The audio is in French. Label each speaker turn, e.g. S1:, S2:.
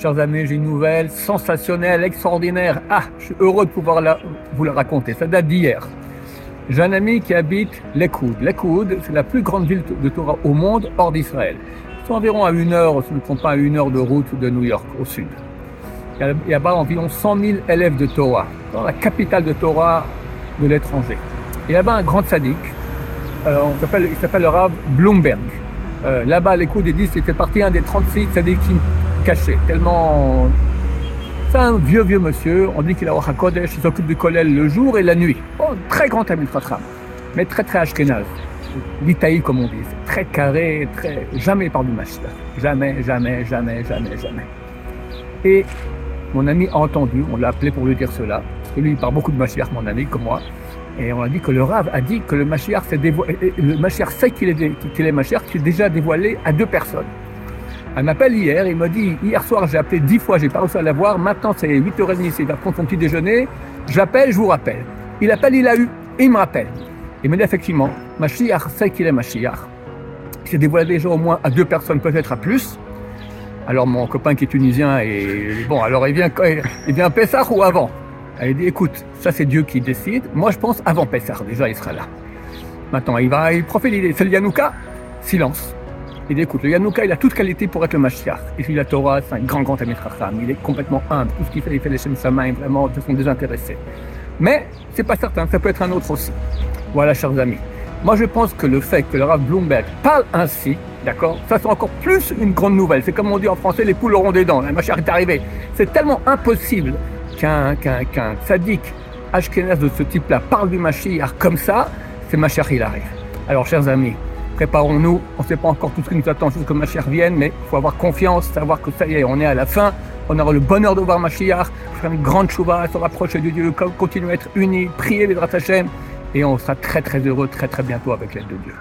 S1: Chers amis, j'ai une nouvelle sensationnelle, extraordinaire. Ah, je suis heureux de pouvoir vous la raconter. Ça date d'hier. J'ai un ami qui habite Lekoud. Lekoud, c'est la plus grande ville de Torah au monde, hors d'Israël. C'est environ à une heure, si ne compte pas à une heure de route de New York, au sud. Il y a là-bas environ 100 000 élèves de Torah, dans la capitale de Torah de l'étranger. Il y a là-bas un grand sadique, euh, il s'appelle le Rav Bloomberg. Euh, là-bas, Lekoud, il dit que c'était parti un des 36 sadikim caché, tellement... C'est un vieux, vieux monsieur, on dit qu'il a Kodesh, il s'occupe du kollel le jour et la nuit. Oh, très grand ami Fatram, mais très très ashkenaz. L'Itaï, comme on dit, très carré, très... jamais par du Mashiach. Jamais, jamais, jamais, jamais, jamais. Et mon ami a entendu, on l'a appelé pour lui dire cela, que lui, il parle beaucoup de Mashiach, mon ami, comme moi, et on a dit que le Rav a dit que le Mashiach, le sait qu'il est, qu'il est qu'il est déjà dévoilé à deux personnes. Elle m'appelle hier, il m'a dit, hier soir j'ai appelé dix fois, j'ai pas réussi à l'avoir, maintenant c'est 8h30, il va prendre son petit déjeuner, j'appelle, je vous rappelle. Il appelle, il a eu, et il me rappelle. Il me dit effectivement, Mashiach sait qu'il est Mashiach. Il s'est dévoilé déjà au moins à deux personnes, peut-être à plus. Alors mon copain qui est tunisien, et bon, alors il vient, il vient Pessah ou avant? Il dit, écoute, ça c'est Dieu qui décide, moi je pense avant Pessah, déjà il sera là. Maintenant, il va, il profite c'est le Yanouka, silence. Il dit, écoute, le Yanouka, il a toute qualité pour être le Mashiach. Et puis la Torah, c'est un grand, grand Amit Il est complètement humble. Tout ce qu'il fait, il fait les Shem Samaim, vraiment, de façon désintéressée. Mais, c'est pas certain, ça peut être un autre aussi. Voilà, chers amis. Moi, je pense que le fait que le Rav Bloomberg parle ainsi, d'accord, ça c'est encore plus une grande nouvelle. C'est comme on dit en français, les poules auront des dents. Le Mashiach est arrivé. C'est tellement impossible qu'un qu'un qu'un sadique Ashkenaz de ce type-là parle du Mashiach comme ça, c'est Mashiach il arrive. Alors, chers amis, préparons-nous. On ne sait pas encore tout ce qui nous attend jusqu'à que Mashiach vienne, mais il faut avoir confiance, savoir que ça y est, on est à la fin. On aura le bonheur de voir Mashiach, faire une grande chouva, se rapprocher de Dieu, continuer à être unis, prier les Hashem, et on sera très très heureux très très bientôt avec l'aide de Dieu.